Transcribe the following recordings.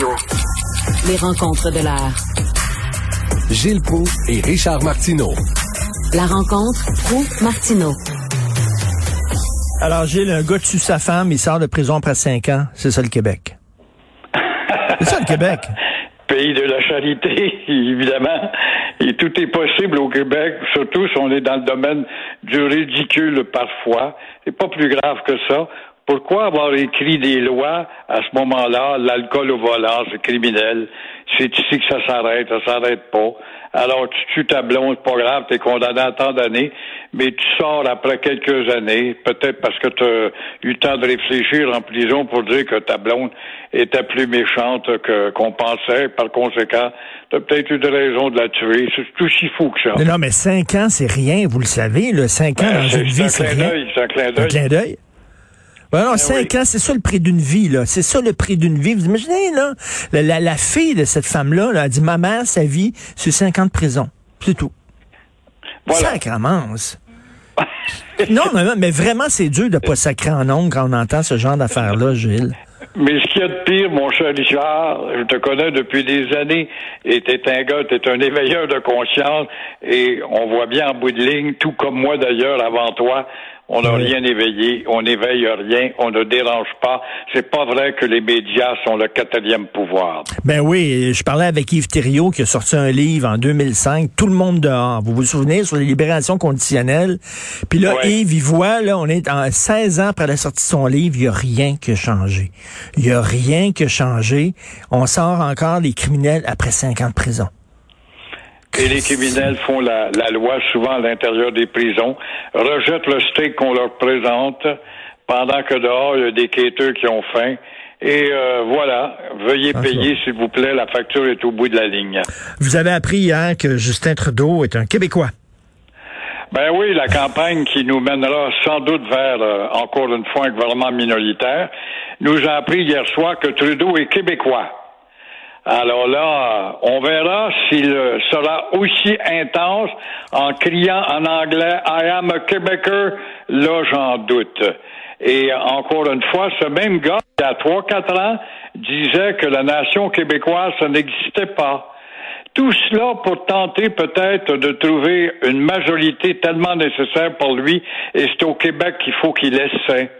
Radio. Les rencontres de l'heure. Gilles Proux et Richard Martineau. La rencontre Pro-Martineau. Alors, Gilles, un gars tue sa femme, il sort de prison après cinq ans. C'est ça le Québec. C'est ça le Québec. Pays de la charité, évidemment. Et tout est possible au Québec, surtout si on est dans le domaine du ridicule parfois. C'est pas plus grave que ça. Pourquoi avoir écrit des lois à ce moment-là, l'alcool au volant, c'est criminel. C'est ici que ça s'arrête, ça s'arrête pas. Alors tu tues ta blonde, c'est pas grave, t'es condamné à tant d'années, mais tu sors après quelques années, peut-être parce que tu as eu le temps de réfléchir en prison pour dire que ta blonde était plus méchante que qu'on pensait. Par conséquent, tu as peut-être eu des raisons de la tuer. C'est tout si fou que ça. Non, non, mais cinq ans, c'est rien, vous le savez. Là, cinq ans Ben, dans c'est une vie, un c'est clin rien. d'œil, c'est un clin d'œil? Ben non, cinq oui. ans, c'est ça le prix d'une vie, là. C'est ça le prix d'une vie. Vous imaginez, là, la, la, la fille de cette femme-là, là, a dit, ma mère, sa vie, c'est cinq ans de prison. C'est tout. Voilà. Sacramence. non, mais, mais vraiment, c'est dur de pas sacrer en ongle quand on entend ce genre d'affaires-là, Gilles. Mais ce qu'il y a de pire, mon cher Richard, je te connais depuis des années, et t'es un gars, t'es un éveilleur de conscience, et on voit bien en bout de ligne, tout comme moi d'ailleurs avant toi, on n'a Oui. rien éveillé, on n'éveille rien, on ne dérange pas. C'est pas vrai que les médias sont le quatrième pouvoir. Ben oui, je parlais avec Yves Thériault qui a sorti un livre en 2005, Tout le monde dehors. Vous vous souvenez sur les libérations conditionnelles? Puis là. Yves, il voit, là, on est en 16 ans après la sortie de son livre, il n'y a rien qui a changé. Il n'y a rien qui a changé. On sort encore des criminels après 5 ans de prison. Et les criminels font la, la loi souvent à l'intérieur des prisons, rejettent le steak qu'on leur présente, pendant que dehors, il y a des quêteurs qui ont faim. Et euh, voilà, veuillez Ah, payer, s'il vous plaît, la facture est au bout de la ligne. Vous avez appris hier que Justin Trudeau est un Québécois. Ben oui, la campagne qui nous mènera sans doute vers, euh, encore une fois, un gouvernement minoritaire, nous a appris hier soir que Trudeau est québécois. Alors là, on verra s'il euh, sera aussi intense en criant en anglais I am a Québécois. Là, j'en doute. Et encore une fois, ce même gars, il y a trois, quatre ans, disait que la nation québécoise, ça n'existait pas. Tout cela pour tenter peut-être de trouver une majorité tellement nécessaire pour lui, et c'est au Québec qu'il faut qu'il essaie.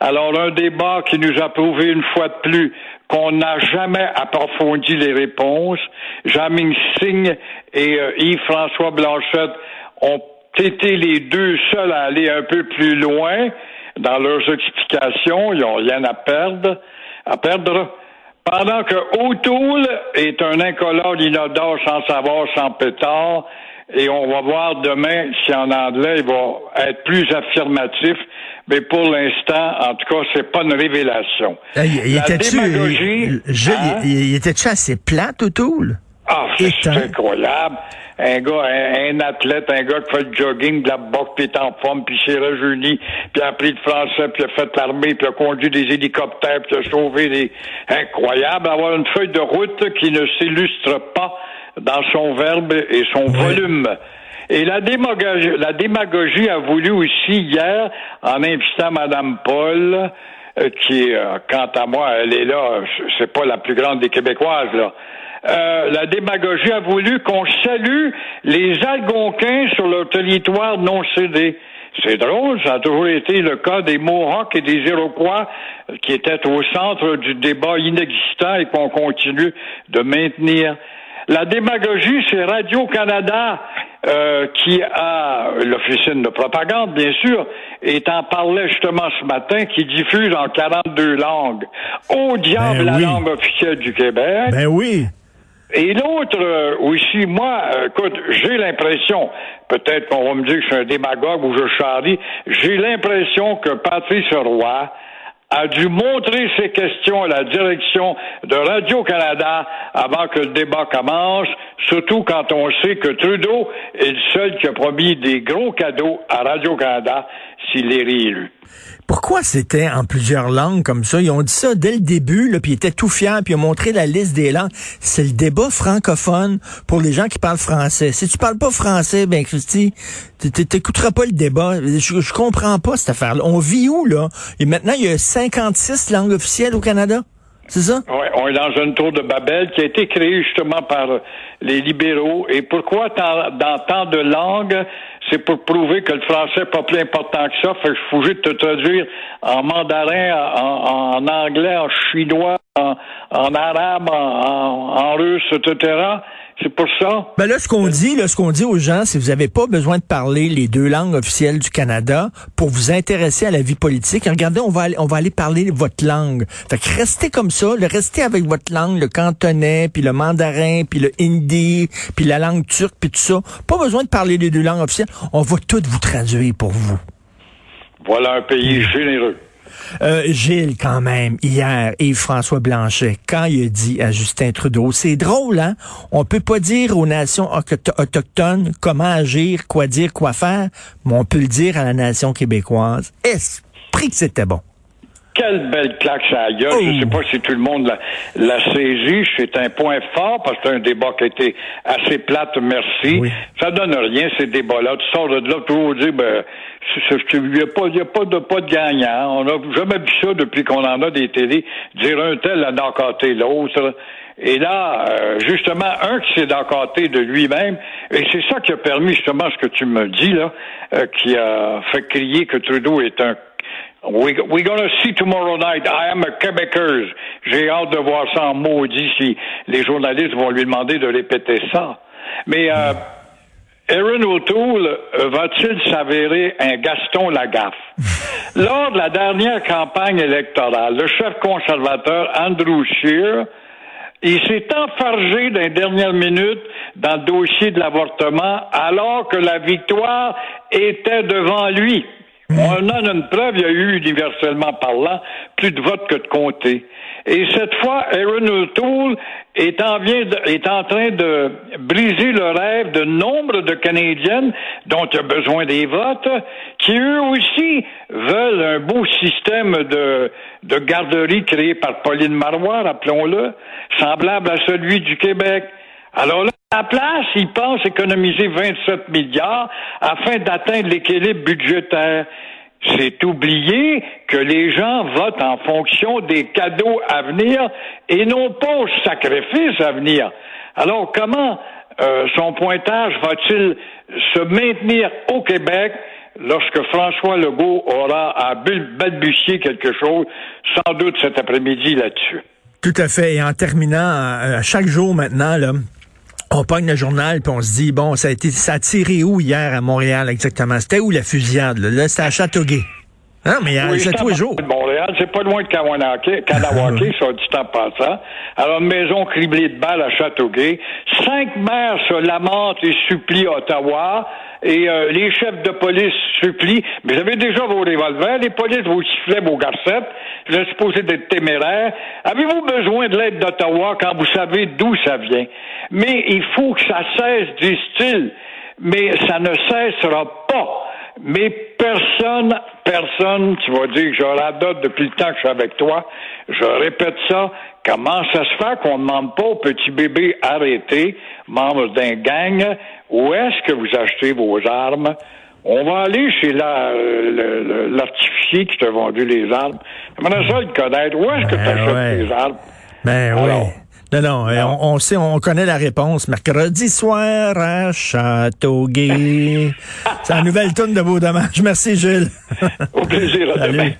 Alors, un débat qui nous a prouvé une fois de plus qu'on n'a jamais approfondi les réponses. Jean-Ming Signe et euh, Yves-François Blanchette ont été les deux seuls à aller un peu plus loin dans leurs explications. Ils n'ont rien à perdre. À perdre. Pendant que O'Toole est un incolore inodore sans savoir, sans pétard, et on va voir demain si en anglais il va être plus affirmatif, mais pour l'instant, en tout cas, c'est pas une révélation. Euh, La était-tu démagogie, Gilles, hein? il était-tu assez plate, O'Toole? Ah, c'est incroyable. Un gars, un, un athlète, un gars qui fait le jogging, de la boxe, puis est en forme, puis s'est rajeuni, puis a appris le français, puis a fait l'armée, puis a conduit des hélicoptères, puis a sauvé des... Incroyable, avoir une feuille de route qui ne s'illustre pas dans son verbe et son volume. Et la démagogie, la démagogie a voulu aussi hier, en invitant Madame Paul, euh, qui, euh, quant à moi, elle est là, c'est pas la plus grande des Québécoises, là. Euh, la démagogie a voulu qu'on salue les Algonquins sur leur territoire non cédé. C'est drôle, ça a toujours été le cas des Mohawks et des Iroquois euh, qui étaient au centre du débat inexistant et qu'on continue de maintenir. La démagogie, c'est Radio-Canada euh, qui a l'officine de propagande, bien sûr, et t'en parlait justement ce matin, qui diffuse en 42 langues. Au diable Ben la oui. langue officielle du Québec. Ben oui. Et l'autre euh, aussi, moi, euh, écoute, j'ai l'impression, peut-être qu'on va me dire que je suis un démagogue ou je charrie, j'ai l'impression que Patrice Roy a dû montrer ses questions à la direction de Radio-Canada avant que le débat commence, surtout quand on sait que Trudeau est le seul qui a promis des gros cadeaux à Radio-Canada s'il est réélu. Pourquoi c'était en plusieurs langues comme ça? Ils ont dit ça dès le début, là, puis ils étaient tout fiers, puis ils ont montré la liste des langues. C'est le débat francophone pour les gens qui parlent français. Si tu parles pas français, ben Christy, t'écouteras pas le débat. Je, je comprends pas cette affaire-là. On vit où, là? Et maintenant, il y a 56 langues officielles au Canada? C'est ça? Ouais, on est dans une tour de Babel qui a été créée justement par les libéraux. Et pourquoi tant- dans tant de langues? C'est pour prouver que le français n'est pas plus important que ça? Fait que je de te traduire en mandarin, en, anglais, en chinois, en, arabe, en- en russe, etc. C'est pour ça. Ben là, ce qu'on dit, là, ce qu'on dit aux gens, c'est que vous n'avez pas besoin de parler les deux langues officielles du Canada pour vous intéresser à la vie politique. Regardez, on va aller, on va aller parler votre langue. Fait que restez comme ça, le restez avec votre langue, le cantonais, puis le mandarin, puis le hindi, puis la langue turque, puis tout ça. Pas besoin de parler les deux langues officielles. On va tout vous traduire pour vous. Voilà un pays généreux. Euh, Gilles, quand même, hier, Yves-François Blanchet, quand il a dit à Justin Trudeau, c'est drôle, hein? On peut pas dire aux nations auto- autochtones comment agir, quoi dire, quoi faire, mais on peut le dire à la nation québécoise. Esprit que c'était bon. Quelle belle claque ça a gueule. Oh. Je sais pas si tout le monde l'a, l'a saisi. C'est un point fort parce que c'est un débat qui a été assez plate, merci. Oui. Ça donne rien, ces débats-là. Tu sors de là, toujours dire, ben, il n'y a pas, y a pas de, pas de gagnant. On n'a jamais vu ça depuis qu'on en a des télés. Dire un tel a d'encanté l'autre. Et là, euh, justement, un qui s'est d'encanté de lui-même, et c'est ça qui a permis justement ce que tu me dis, là, euh, qui a fait crier que Trudeau est un We, we're gonna see tomorrow night. I am a Québécoise. J'ai hâte de voir ça en maudit si les journalistes vont lui demander de répéter ça. Mais euh, Aaron O'Toole euh, va-t-il s'avérer un Gaston Lagaffe? Lors de la dernière campagne électorale, le chef conservateur Andrew Scheer il s'est enfargé dans les dernières minutes dans le dossier de l'avortement alors que la victoire était devant lui. On en a une preuve, il y a eu universellement parlant plus de votes que de comtés. Et cette fois, Aaron O'Toole est en train de briser le rêve de nombre de Canadiennes dont il a besoin des votes, qui eux aussi veulent un beau système de, de garderie créé par Pauline Marois, rappelons-le, semblable à celui du Québec. Alors là, à la place, ils pensent économiser 27 milliards afin d'atteindre l'équilibre budgétaire. C'est oublier que les gens votent en fonction des cadeaux à venir et non pas aux sacrifices à venir. Alors comment euh, son pointage va-t-il se maintenir au Québec lorsque François Legault aura à balbutier quelque chose, sans doute cet après-midi là-dessus? Tout à fait. Et en terminant, chaque jour maintenant, là, on pogne le journal puis on se dit bon, ça a été ça a tiré où hier à Montréal exactement? C'était où la fusillade Là, Là, c'était à Châteauguay. Non, mais Oui, c'est c'est tous les jours. Montréal, c'est pas loin de Kanawake, ça dit en passant. Alors, une maison criblée de balles à Châteauguay. Cinq maires se lamentent et supplient Ottawa. Et euh, les chefs de police supplient. Mais vous avez déjà vos revolvers, les polices, vos sifflets, vos garcettes. Vous êtes supposé d'être téméraire. Avez-vous besoin de l'aide d'Ottawa quand vous savez d'où ça vient? Mais il faut que ça cesse, disent-ils. Mais ça ne cessera pas. Mais personne, personne, tu vas dire que je radote depuis le temps que je suis avec toi, je répète ça, comment ça se fait qu'on ne demande pas au petit bébé arrêté, membre d'un gang, où est-ce que vous achetez vos armes? On va aller chez la- l'artificier qui t'a vendu les armes. J'aimerais ça le connaître. Où est-ce que tu Ben achètes ouais. tes armes? Ben Alors, oui. Non, non, euh, Non. On, on sait, on connaît la réponse. Mercredi soir à Châteauguay. C'est la nouvelle tune de vos dommages. Merci, Gilles. Au plaisir. À demain.